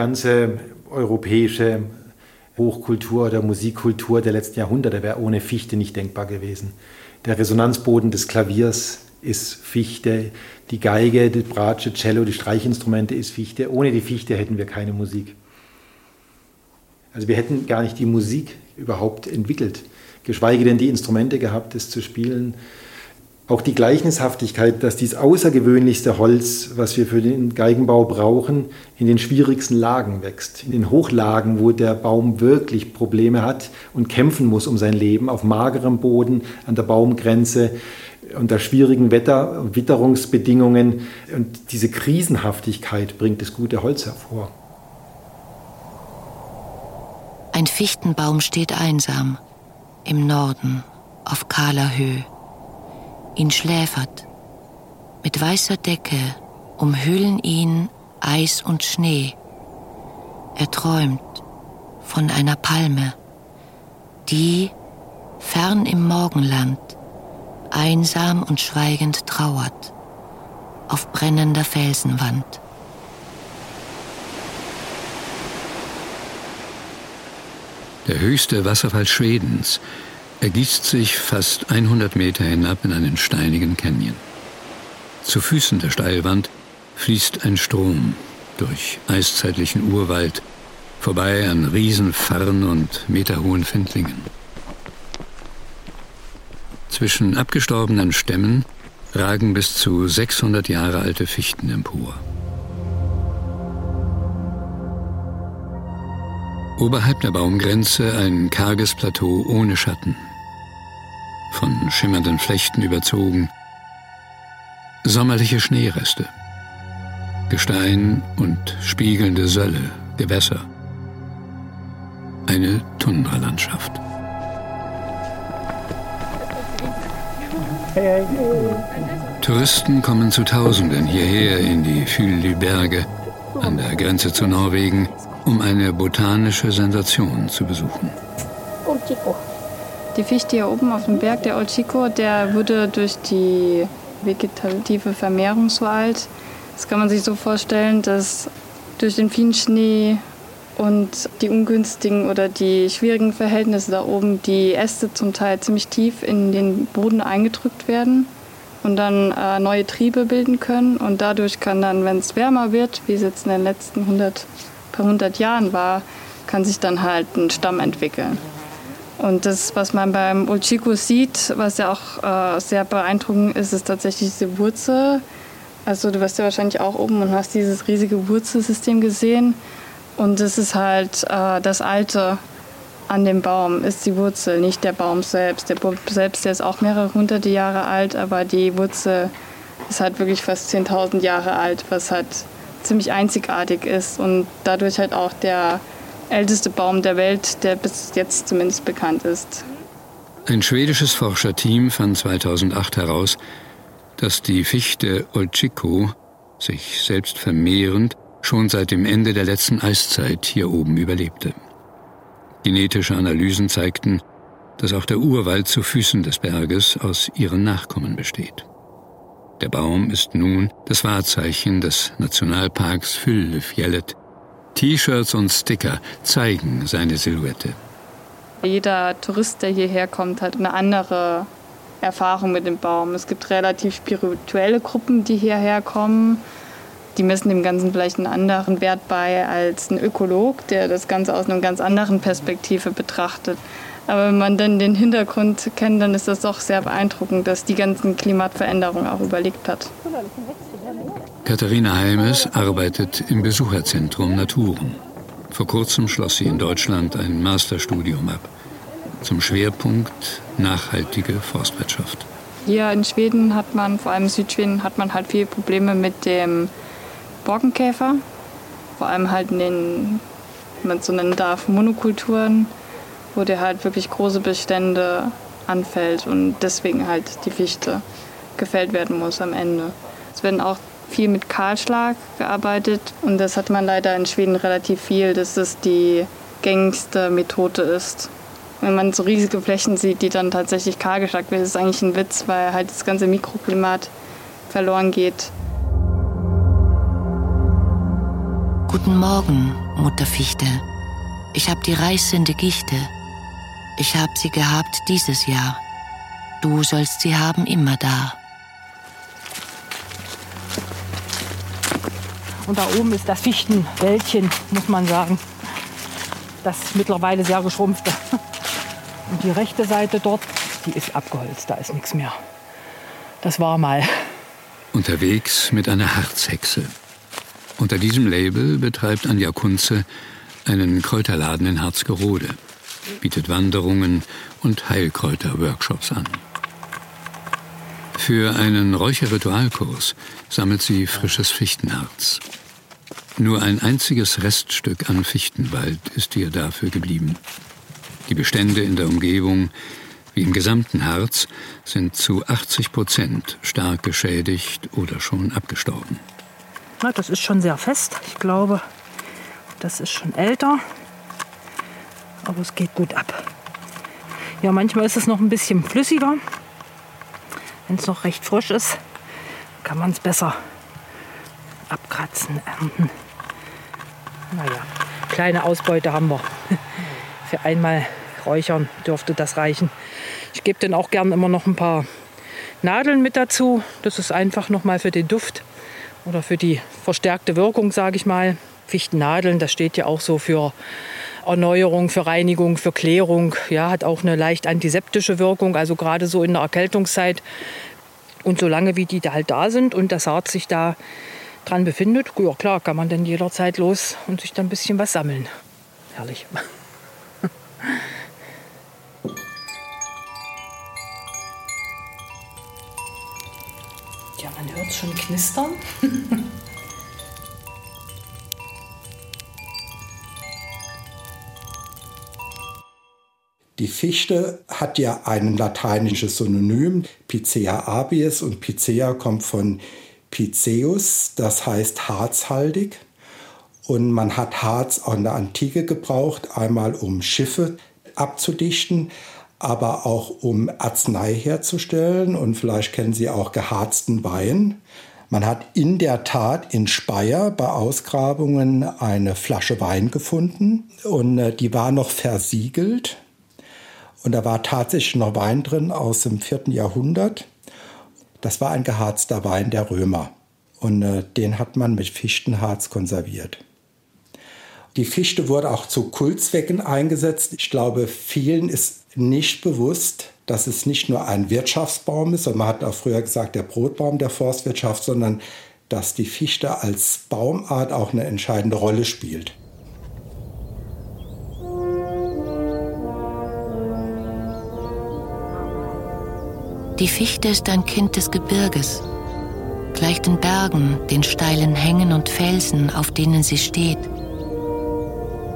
Ganze europäische Hochkultur oder Musikkultur der letzten Jahrhunderte wäre ohne Fichte nicht denkbar gewesen. Der Resonanzboden des Klaviers ist Fichte, die Geige, die Bratsche, Cello, die Streichinstrumente ist Fichte. Ohne die Fichte hätten wir keine Musik. Also wir hätten gar nicht die Musik überhaupt entwickelt, geschweige denn die Instrumente gehabt, es zu spielen. Auch die Gleichnishaftigkeit, dass dieses außergewöhnlichste Holz, was wir für den Geigenbau brauchen, in den schwierigsten Lagen wächst. In den Hochlagen, wo der Baum wirklich Probleme hat und kämpfen muss um sein Leben, auf magerem Boden, an der Baumgrenze, unter schwierigen Wetter- und Witterungsbedingungen. Und diese Krisenhaftigkeit bringt das gute Holz hervor. Ein Fichtenbaum steht einsam im Norden auf kahler Höhe ihn schläfert. Mit weißer Decke umhüllen ihn Eis und Schnee. Er träumt von einer Palme, die fern im Morgenland einsam und schweigend trauert auf brennender Felsenwand. Der höchste Wasserfall Schwedens ergießt sich fast 100 Meter hinab in einen steinigen Canyon. Zu Füßen der Steilwand fließt ein Strom durch eiszeitlichen Urwald, vorbei an Riesenfarren und meterhohen Findlingen. Zwischen abgestorbenen Stämmen ragen bis zu 600 Jahre alte Fichten empor. Oberhalb der Baumgrenze ein karges Plateau ohne Schatten von schimmernden Flechten überzogen, Sommerliche Schneereste, Gestein und spiegelnde Sölle, Gewässer. Eine Tundralandschaft. Touristen kommen zu Tausenden hierher in die Fühly-Berge an der Grenze zu Norwegen, um eine botanische Sensation zu besuchen. Die Fichte hier oben auf dem Berg, der Olchico, der wurde durch die vegetative Vermehrung so alt. Das kann man sich so vorstellen, dass durch den vielen Schnee und die ungünstigen oder die schwierigen Verhältnisse da oben die Äste zum Teil ziemlich tief in den Boden eingedrückt werden und dann äh, neue Triebe bilden können. Und dadurch kann dann, wenn es wärmer wird, wie es jetzt in den letzten 100, paar hundert Jahren war, kann sich dann halt ein Stamm entwickeln. Und das, was man beim Ulchico sieht, was ja auch äh, sehr beeindruckend ist, ist tatsächlich diese Wurzel. Also du warst ja wahrscheinlich auch oben und hast dieses riesige Wurzelsystem gesehen. Und das ist halt äh, das Alte an dem Baum, ist die Wurzel, nicht der Baum selbst. Der Baum selbst, der ist auch mehrere hunderte Jahre alt, aber die Wurzel ist halt wirklich fast 10.000 Jahre alt, was halt ziemlich einzigartig ist und dadurch halt auch der älteste Baum der Welt, der bis jetzt zumindest bekannt ist. Ein schwedisches Forscherteam fand 2008 heraus, dass die Fichte Olchiko sich selbst vermehrend schon seit dem Ende der letzten Eiszeit hier oben überlebte. Genetische Analysen zeigten, dass auch der Urwald zu Füßen des Berges aus ihren Nachkommen besteht. Der Baum ist nun das Wahrzeichen des Nationalparks Fyllefjellet. T-Shirts und Sticker zeigen seine Silhouette. Jeder Tourist, der hierher kommt, hat eine andere Erfahrung mit dem Baum. Es gibt relativ spirituelle Gruppen, die hierher kommen die messen dem Ganzen vielleicht einen anderen Wert bei als ein Ökolog, der das Ganze aus einer ganz anderen Perspektive betrachtet. Aber wenn man dann den Hintergrund kennt, dann ist das doch sehr beeindruckend, dass die ganzen Klimaveränderungen auch überlegt hat. Katharina Heimes arbeitet im Besucherzentrum Naturen. Vor kurzem schloss sie in Deutschland ein Masterstudium ab zum Schwerpunkt nachhaltige Forstwirtschaft. Hier in Schweden hat man, vor allem in Südschweden, hat man halt viele Probleme mit dem Borkenkäfer, vor allem halt in den, wenn man es so nennen darf, Monokulturen, wo der halt wirklich große Bestände anfällt und deswegen halt die Fichte gefällt werden muss am Ende. Es werden auch viel mit Kahlschlag gearbeitet und das hat man leider in Schweden relativ viel, dass das die gängigste Methode ist. Wenn man so riesige Flächen sieht, die dann tatsächlich kahlgeschlagt werden, ist es eigentlich ein Witz, weil halt das ganze Mikroklimat verloren geht. Guten Morgen, Mutter Fichte. Ich hab die reißende Gichte. Ich hab sie gehabt dieses Jahr. Du sollst sie haben immer da. Und da oben ist das Fichtenwäldchen, muss man sagen. Das mittlerweile sehr geschrumpfte. Und die rechte Seite dort, die ist abgeholzt, da ist nichts mehr. Das war mal. Unterwegs mit einer Harzhexe. Unter diesem Label betreibt Anja Kunze einen Kräuterladen in Harzgerode, bietet Wanderungen und Heilkräuter-Workshops an. Für einen Räucherritualkurs sammelt sie frisches Fichtenharz. Nur ein einziges Reststück an Fichtenwald ist ihr dafür geblieben. Die Bestände in der Umgebung, wie im gesamten Harz, sind zu 80 Prozent stark geschädigt oder schon abgestorben. Na, das ist schon sehr fest. Ich glaube, das ist schon älter. Aber es geht gut ab. Ja, manchmal ist es noch ein bisschen flüssiger. Wenn es noch recht frisch ist, kann man es besser abkratzen, ernten. Naja, kleine Ausbeute haben wir. [laughs] Für einmal räuchern dürfte das reichen. Ich gebe dann auch gern immer noch ein paar Nadeln mit dazu. Das ist einfach noch mal für den Duft oder für die verstärkte Wirkung, sage ich mal. Fichtennadeln, das steht ja auch so für Erneuerung, für Reinigung, für Klärung. Ja, hat auch eine leicht antiseptische Wirkung, also gerade so in der Erkältungszeit. Und solange wie die da halt da sind und das Harz sich da dran befindet, ja klar, kann man dann jederzeit los und sich dann ein bisschen was sammeln. Herrlich. [laughs] Ja, man hört es schon knistern. [laughs] Die Fichte hat ja ein lateinisches Synonym, Picea abies, und Picea kommt von Piceus, das heißt harzhaltig. Und man hat Harz auch in der Antike gebraucht, einmal um Schiffe abzudichten, aber auch um Arznei herzustellen. Und vielleicht kennen Sie auch geharzten Wein. Man hat in der Tat in Speyer bei Ausgrabungen eine Flasche Wein gefunden und äh, die war noch versiegelt. Und da war tatsächlich noch Wein drin aus dem vierten Jahrhundert. Das war ein geharzter Wein der Römer. Und äh, den hat man mit Fichtenharz konserviert. Die Fichte wurde auch zu Kultzwecken eingesetzt. Ich glaube, vielen ist nicht bewusst, dass es nicht nur ein Wirtschaftsbaum ist, sondern man hat auch früher gesagt, der Brotbaum der Forstwirtschaft, sondern dass die Fichte als Baumart auch eine entscheidende Rolle spielt. Die Fichte ist ein Kind des Gebirges, gleich den Bergen, den steilen Hängen und Felsen, auf denen sie steht.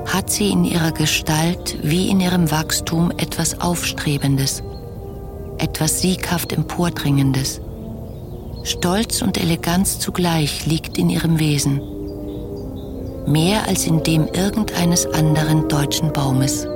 Hat sie in ihrer Gestalt wie in ihrem Wachstum etwas Aufstrebendes, etwas sieghaft Empordringendes. Stolz und Eleganz zugleich liegt in ihrem Wesen, mehr als in dem irgendeines anderen deutschen Baumes.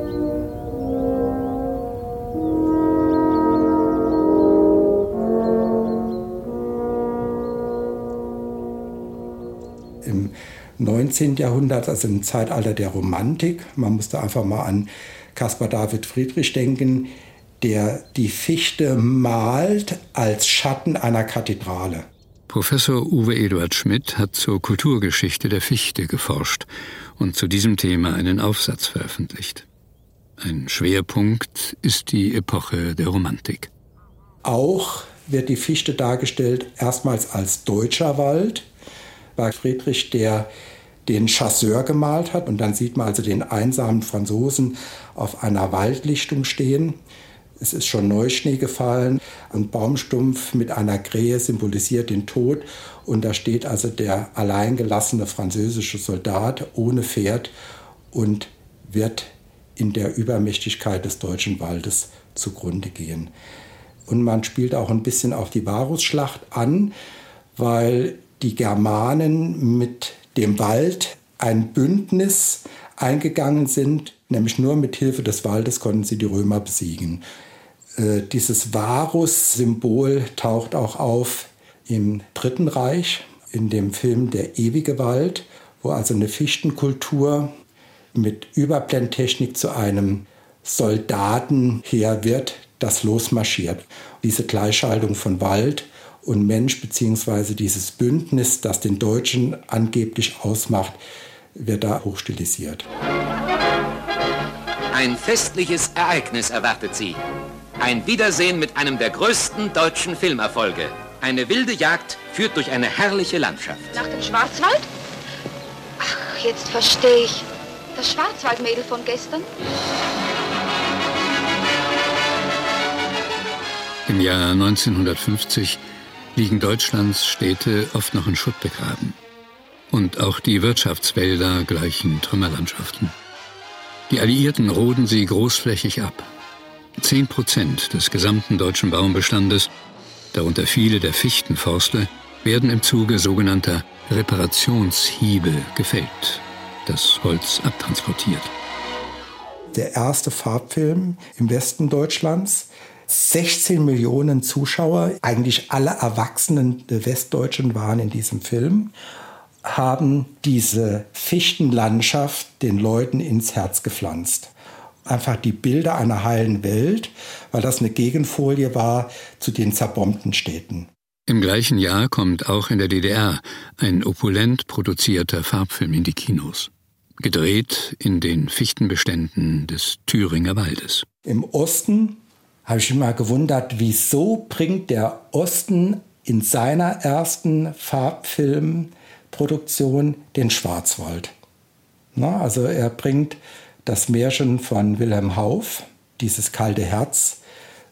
19. Jahrhundert, also im Zeitalter der Romantik. Man musste einfach mal an Caspar David Friedrich denken, der die Fichte malt als Schatten einer Kathedrale. Professor Uwe Eduard Schmidt hat zur Kulturgeschichte der Fichte geforscht und zu diesem Thema einen Aufsatz veröffentlicht. Ein Schwerpunkt ist die Epoche der Romantik. Auch wird die Fichte dargestellt erstmals als deutscher Wald, war Friedrich, der den Chasseur gemalt hat. Und dann sieht man also den einsamen Franzosen auf einer Waldlichtung stehen. Es ist schon Neuschnee gefallen. Ein Baumstumpf mit einer Krähe symbolisiert den Tod. Und da steht also der alleingelassene französische Soldat ohne Pferd und wird in der Übermächtigkeit des deutschen Waldes zugrunde gehen. Und man spielt auch ein bisschen auf die Varusschlacht an, weil die Germanen mit dem Wald ein Bündnis eingegangen sind, nämlich nur mit Hilfe des Waldes konnten sie die Römer besiegen. Äh, dieses Varus-Symbol taucht auch auf im Dritten Reich, in dem Film Der ewige Wald, wo also eine Fichtenkultur mit Überblendtechnik zu einem Soldatenheer wird, das losmarschiert. Diese Gleichschaltung von Wald und Mensch beziehungsweise dieses Bündnis, das den Deutschen angeblich ausmacht, wird da hochstilisiert. Ein festliches Ereignis erwartet Sie. Ein Wiedersehen mit einem der größten deutschen Filmerfolge. Eine wilde Jagd führt durch eine herrliche Landschaft. Nach dem Schwarzwald? Ach, jetzt verstehe ich. Das Schwarzwaldmädel von gestern? Im Jahr 1950 liegen Deutschlands Städte oft noch in Schutt begraben. Und auch die Wirtschaftswälder gleichen Trümmerlandschaften. Die Alliierten roden sie großflächig ab. Zehn Prozent des gesamten deutschen Baumbestandes, darunter viele der Fichtenforste, werden im Zuge sogenannter Reparationshiebe gefällt, das Holz abtransportiert. Der erste Farbfilm im Westen Deutschlands 16 Millionen Zuschauer, eigentlich alle Erwachsenen der Westdeutschen waren in diesem Film, haben diese Fichtenlandschaft den Leuten ins Herz gepflanzt. Einfach die Bilder einer heilen Welt, weil das eine Gegenfolie war zu den zerbombten Städten. Im gleichen Jahr kommt auch in der DDR ein opulent produzierter Farbfilm in die Kinos. Gedreht in den Fichtenbeständen des Thüringer Waldes. Im Osten habe ich mal gewundert, wieso bringt der Osten in seiner ersten Farbfilmproduktion den Schwarzwald. Na, also er bringt das Märchen von Wilhelm Hauff, dieses kalte Herz,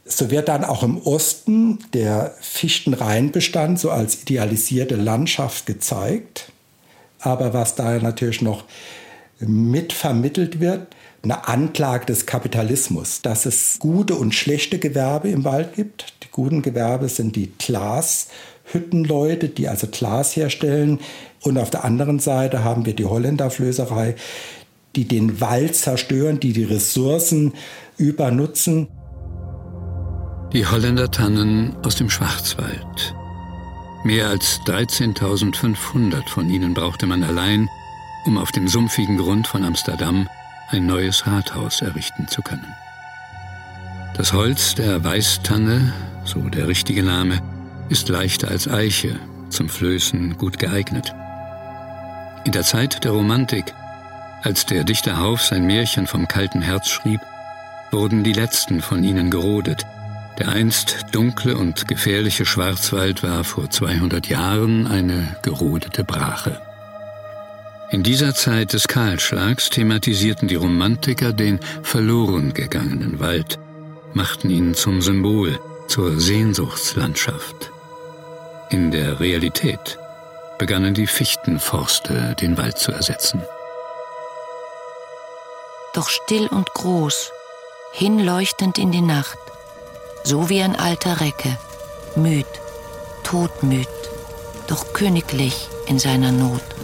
So wird dann auch im Osten der Fichtenreinbestand so als idealisierte Landschaft gezeigt. Aber was da natürlich noch mit vermittelt wird, eine Anklage des Kapitalismus, dass es gute und schlechte Gewerbe im Wald gibt. Die guten Gewerbe sind die Glashüttenleute, die also Glas herstellen. Und auf der anderen Seite haben wir die Holländerflößerei, die den Wald zerstören, die die Ressourcen übernutzen. Die Holländer Tannen aus dem Schwarzwald. Mehr als 13.500 von ihnen brauchte man allein, um auf dem sumpfigen Grund von Amsterdam ein neues Rathaus errichten zu können. Das Holz der Weißtanne, so der richtige Name, ist leichter als Eiche, zum Flößen gut geeignet. In der Zeit der Romantik, als der Dichter Hauf sein Märchen vom kalten Herz schrieb, wurden die letzten von ihnen gerodet. Der einst dunkle und gefährliche Schwarzwald war vor 200 Jahren eine gerodete Brache. In dieser Zeit des Kahlschlags thematisierten die Romantiker den verloren gegangenen Wald, machten ihn zum Symbol, zur Sehnsuchtslandschaft. In der Realität begannen die Fichtenforste den Wald zu ersetzen. Doch still und groß, hinleuchtend in die Nacht, so wie ein alter Recke, müd, todmüd, doch königlich in seiner Not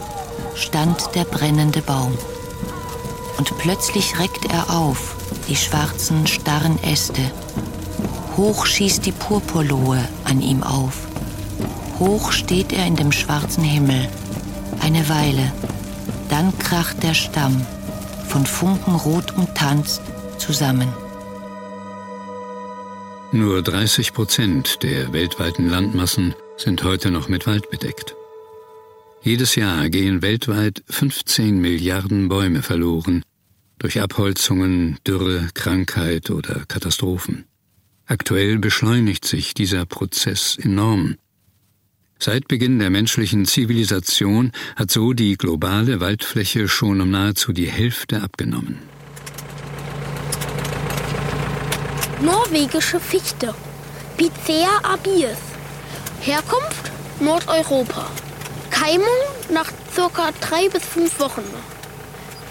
stand der brennende Baum. Und plötzlich reckt er auf, die schwarzen, starren Äste. Hoch schießt die Purpurlohe an ihm auf. Hoch steht er in dem schwarzen Himmel. Eine Weile. Dann kracht der Stamm, von Funken rot umtanzt, zusammen. Nur 30 Prozent der weltweiten Landmassen sind heute noch mit Wald bedeckt. Jedes Jahr gehen weltweit 15 Milliarden Bäume verloren durch Abholzungen, Dürre, Krankheit oder Katastrophen. Aktuell beschleunigt sich dieser Prozess enorm. Seit Beginn der menschlichen Zivilisation hat so die globale Waldfläche schon um nahezu die Hälfte abgenommen. Norwegische Fichte. Picea abies. Herkunft Nordeuropa. Keimung nach ca. drei bis fünf Wochen.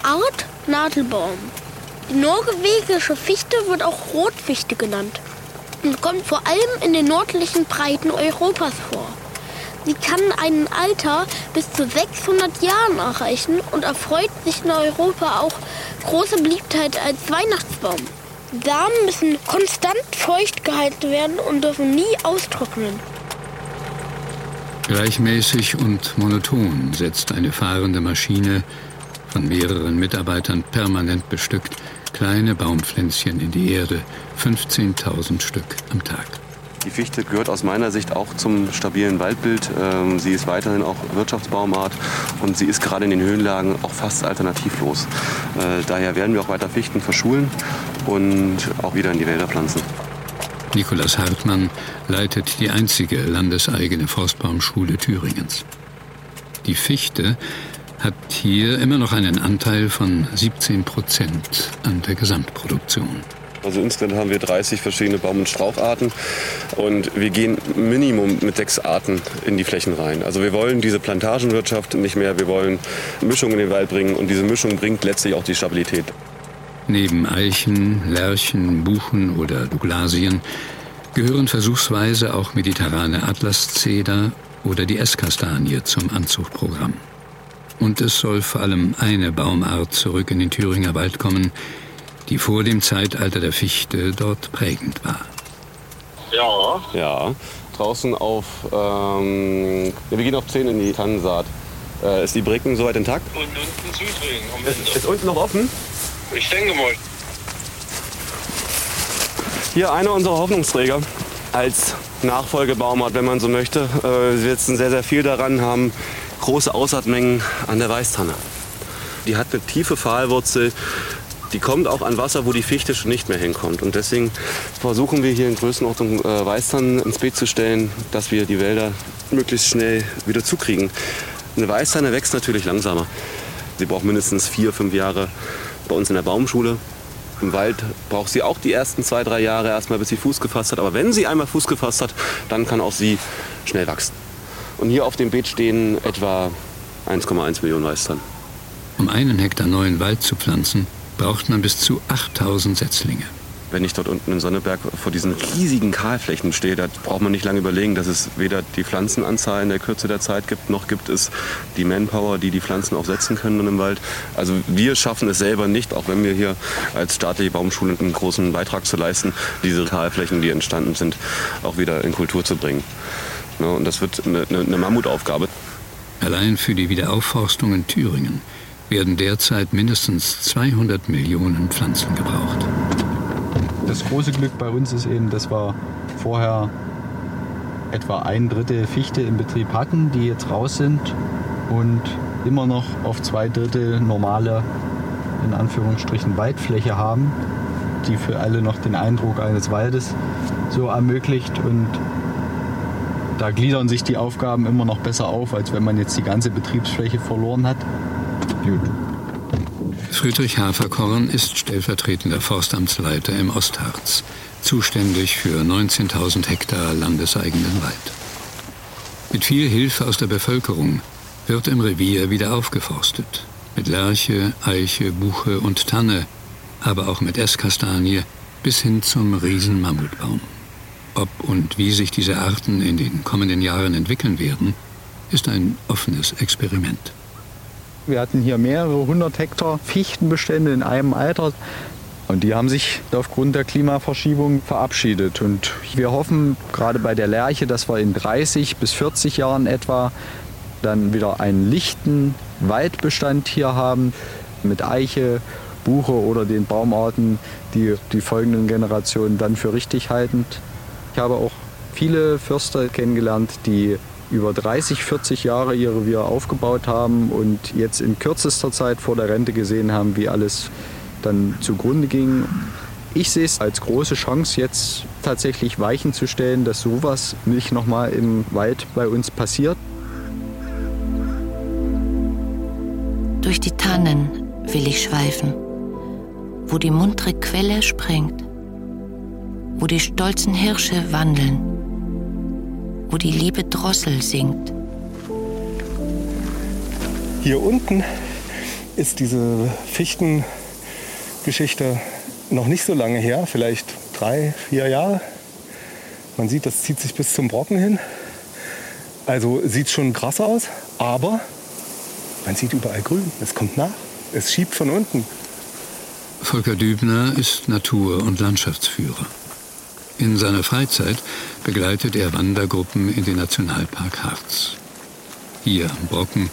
Art Nadelbaum. Die norwegische Fichte wird auch Rotfichte genannt und kommt vor allem in den nördlichen Breiten Europas vor. Sie kann ein Alter bis zu 600 Jahren erreichen und erfreut sich in Europa auch große Beliebtheit als Weihnachtsbaum. Samen müssen konstant feucht gehalten werden und dürfen nie austrocknen. Gleichmäßig und monoton setzt eine fahrende Maschine, von mehreren Mitarbeitern permanent bestückt, kleine Baumpflänzchen in die Erde, 15.000 Stück am Tag. Die Fichte gehört aus meiner Sicht auch zum stabilen Waldbild. Ähm, sie ist weiterhin auch Wirtschaftsbaumart und sie ist gerade in den Höhenlagen auch fast alternativlos. Äh, daher werden wir auch weiter Fichten verschulen und auch wieder in die Wälder pflanzen. Nikolaus Hartmann leitet die einzige landeseigene Forstbaumschule Thüringens. Die Fichte hat hier immer noch einen Anteil von 17 Prozent an der Gesamtproduktion. Also insgesamt haben wir 30 verschiedene Baum- und Straucharten und wir gehen Minimum mit sechs Arten in die Flächen rein. Also wir wollen diese Plantagenwirtschaft nicht mehr, wir wollen Mischung in den Wald bringen und diese Mischung bringt letztlich auch die Stabilität. Neben Eichen, Lärchen, Buchen oder Douglasien gehören versuchsweise auch mediterrane Atlaszeder oder die Esskastanie zum Anzuchtprogramm. Und es soll vor allem eine Baumart zurück in den Thüringer Wald kommen, die vor dem Zeitalter der Fichte dort prägend war. Ja. Ja. Draußen auf, ähm, wir gehen auf 10 in die Tannensaat. Äh, ist die Bricken soweit intakt? Und unten zudrehen. Ist, ist unten noch offen? Ich denke mal. Hier einer unserer Hoffnungsträger als Nachfolgebaumart, wenn man so möchte. Äh, wir setzen sehr, sehr viel daran, haben große Aussaatmengen an der Weißtanne. Die hat eine tiefe Pfahlwurzel, die kommt auch an Wasser, wo die Fichte schon nicht mehr hinkommt. Und deswegen versuchen wir hier in Größenordnung äh, Weißtannen ins Beet zu stellen, dass wir die Wälder möglichst schnell wieder zukriegen. Eine Weißtanne wächst natürlich langsamer. Sie braucht mindestens vier, fünf Jahre bei uns in der Baumschule. Im Wald braucht sie auch die ersten zwei, drei Jahre erstmal, bis sie Fuß gefasst hat. Aber wenn sie einmal Fuß gefasst hat, dann kann auch sie schnell wachsen. Und hier auf dem Beet stehen etwa 1,1 Millionen Weißtannen. Um einen Hektar neuen Wald zu pflanzen, braucht man bis zu 8000 Setzlinge. Wenn ich dort unten in Sonneberg vor diesen riesigen Kahlflächen stehe, da braucht man nicht lange überlegen, dass es weder die Pflanzenanzahl in der Kürze der Zeit gibt, noch gibt es die Manpower, die die Pflanzen auch setzen können im Wald. Also wir schaffen es selber nicht, auch wenn wir hier als staatliche Baumschule einen großen Beitrag zu leisten, diese Kahlflächen, die entstanden sind, auch wieder in Kultur zu bringen. Und das wird eine, eine Mammutaufgabe. Allein für die Wiederaufforstung in Thüringen werden derzeit mindestens 200 Millionen Pflanzen gebraucht. Das große Glück bei uns ist eben, dass wir vorher etwa ein Drittel Fichte im Betrieb hatten, die jetzt raus sind und immer noch auf zwei Drittel normale, in Anführungsstrichen, Waldfläche haben, die für alle noch den Eindruck eines Waldes so ermöglicht. Und da gliedern sich die Aufgaben immer noch besser auf, als wenn man jetzt die ganze Betriebsfläche verloren hat. Gut. Friedrich Haferkorn ist stellvertretender Forstamtsleiter im Ostharz, zuständig für 19.000 Hektar landeseigenen Wald. Mit viel Hilfe aus der Bevölkerung wird im Revier wieder aufgeforstet. Mit Lärche, Eiche, Buche und Tanne, aber auch mit Esskastanie bis hin zum Riesenmammutbaum. Ob und wie sich diese Arten in den kommenden Jahren entwickeln werden, ist ein offenes Experiment. Wir hatten hier mehrere hundert Hektar Fichtenbestände in einem Alter. Und die haben sich aufgrund der Klimaverschiebung verabschiedet. Und wir hoffen gerade bei der Lerche, dass wir in 30 bis 40 Jahren etwa dann wieder einen lichten Waldbestand hier haben mit Eiche, Buche oder den Baumarten, die die folgenden Generationen dann für richtig halten. Ich habe auch viele Förster kennengelernt, die über 30, 40 Jahre ihr Revier aufgebaut haben und jetzt in kürzester Zeit vor der Rente gesehen haben, wie alles dann zugrunde ging. Ich sehe es als große Chance, jetzt tatsächlich Weichen zu stellen, dass sowas nicht nochmal im Wald bei uns passiert. Durch die Tannen will ich schweifen, wo die muntere Quelle springt, wo die stolzen Hirsche wandeln wo die liebe Drossel singt. Hier unten ist diese Fichtengeschichte noch nicht so lange her, vielleicht drei, vier Jahre. Man sieht, das zieht sich bis zum Brocken hin. Also sieht schon krass aus, aber man sieht überall grün. Es kommt nach. Es schiebt von unten. Volker Dübner ist Natur- und Landschaftsführer. In seiner Freizeit begleitet er Wandergruppen in den Nationalpark Harz. Hier am Brocken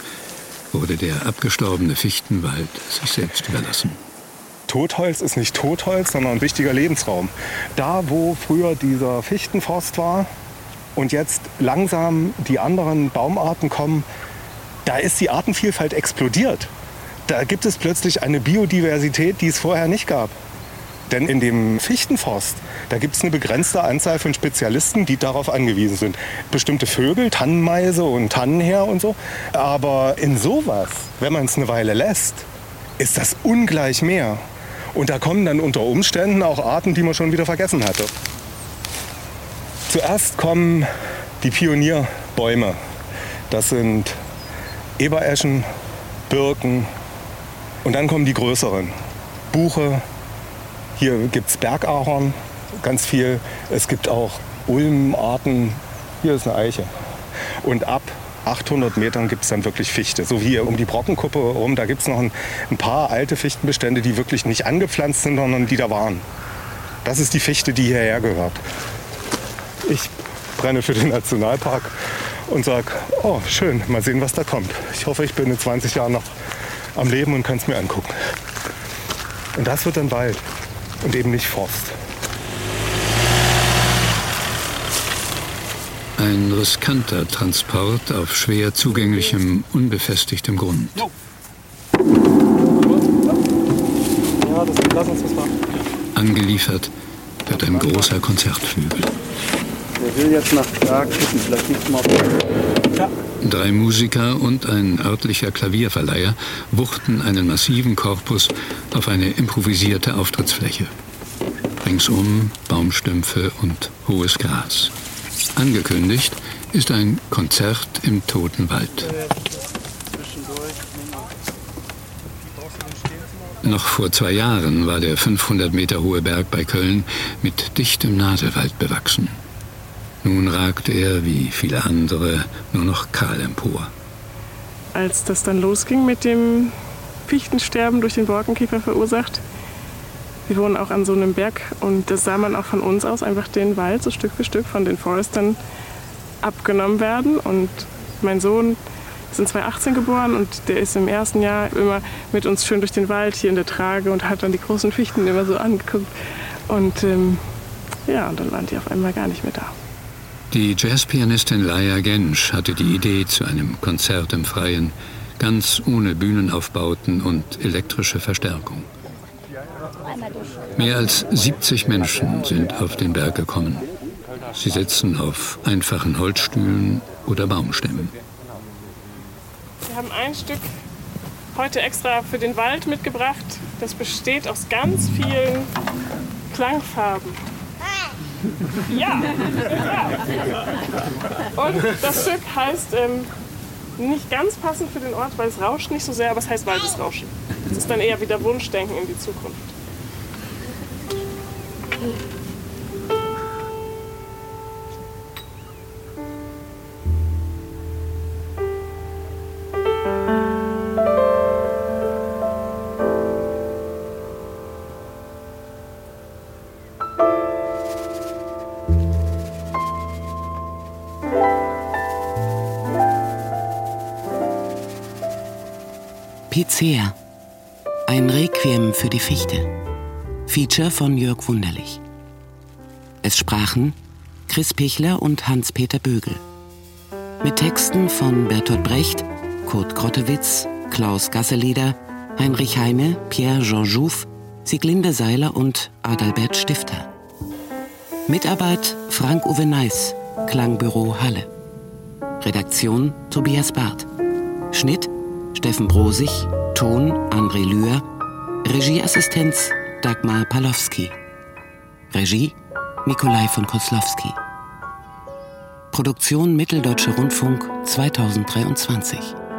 wurde der abgestorbene Fichtenwald sich selbst überlassen. Totholz ist nicht Totholz, sondern ein wichtiger Lebensraum. Da, wo früher dieser Fichtenforst war und jetzt langsam die anderen Baumarten kommen, da ist die Artenvielfalt explodiert. Da gibt es plötzlich eine Biodiversität, die es vorher nicht gab. Denn in dem Fichtenforst, da gibt es eine begrenzte Anzahl von Spezialisten, die darauf angewiesen sind. Bestimmte Vögel, Tannenmeise und Tannenher und so. Aber in sowas, wenn man es eine Weile lässt, ist das ungleich mehr. Und da kommen dann unter Umständen auch Arten, die man schon wieder vergessen hatte. Zuerst kommen die Pionierbäume. Das sind Ebereschen, Birken und dann kommen die größeren. Buche, hier gibt es Bergahorn, ganz viel. Es gibt auch Ulmarten. Hier ist eine Eiche. Und ab 800 Metern gibt es dann wirklich Fichte. So wie hier um die Brockenkuppe rum, da gibt es noch ein, ein, paar alte Fichtenbestände, die wirklich nicht angepflanzt sind, sondern die da waren. Das ist die Fichte, die hierher gehört. Ich brenne für den Nationalpark und sage, oh schön, mal sehen, was da kommt. Ich hoffe, ich bin in 20 Jahren noch am Leben und kann es mir angucken. Und das wird dann Wald und eben nicht Forst. Ein riskanter Transport auf schwer zugänglichem, unbefestigtem Grund. Ja, das, lass uns das machen. Angeliefert wird ein großer Konzertflügel. Wer will jetzt nach Prag gucken? Vielleicht nicht mal. Ja. Drei Musiker und ein örtlicher Klavierverleiher wuchten einen massiven Korpus auf eine improvisierte Auftrittsfläche. Ringsum Baumstümpfe und hohes Gras. Angekündigt ist ein Konzert im Toten Wald. Noch vor zwei Jahren war der 500 Meter hohe Berg bei Köln mit dichtem Nadelwald bewachsen. Nun ragt er, wie viele andere, nur noch kahl empor. Als das dann losging mit dem Fichtensterben durch den Borkenkäfer verursacht, wir wohnen auch an so einem Berg und das sah man auch von uns aus, einfach den Wald so Stück für Stück von den Forestern abgenommen werden. Und mein Sohn ist in 2018 geboren und der ist im ersten Jahr immer mit uns schön durch den Wald hier in der Trage und hat dann die großen Fichten immer so angeguckt. Und ähm, ja, und dann waren die auf einmal gar nicht mehr da. Die Jazzpianistin Laia Gensch hatte die Idee zu einem Konzert im Freien, ganz ohne Bühnenaufbauten und elektrische Verstärkung. Mehr als 70 Menschen sind auf den Berg gekommen. Sie sitzen auf einfachen Holzstühlen oder Baumstämmen. Wir haben ein Stück heute extra für den Wald mitgebracht. Das besteht aus ganz vielen Klangfarben. Ja. ja. Und das Stück heißt ähm, nicht ganz passend für den Ort, weil es rauscht nicht so sehr, aber es heißt Waldesrauschen. Das ist dann eher wieder Wunschdenken in die Zukunft. Feature von Jörg Wunderlich. Es sprachen Chris Pichler und Hans-Peter Bögel. Mit Texten von Bertolt Brecht, Kurt Grottewitz, Klaus Gasselieder, Heinrich Heine, Pierre-Jean Jouff, Sieglinde Seiler und Adalbert Stifter. Mitarbeit Frank-Uwe Neiss, Klangbüro Halle. Redaktion Tobias Barth. Schnitt Steffen Brosig, Ton André Lühr, Regieassistenz Dagmar Palowski. Regie Nikolai von Koslowski. Produktion Mitteldeutsche Rundfunk 2023.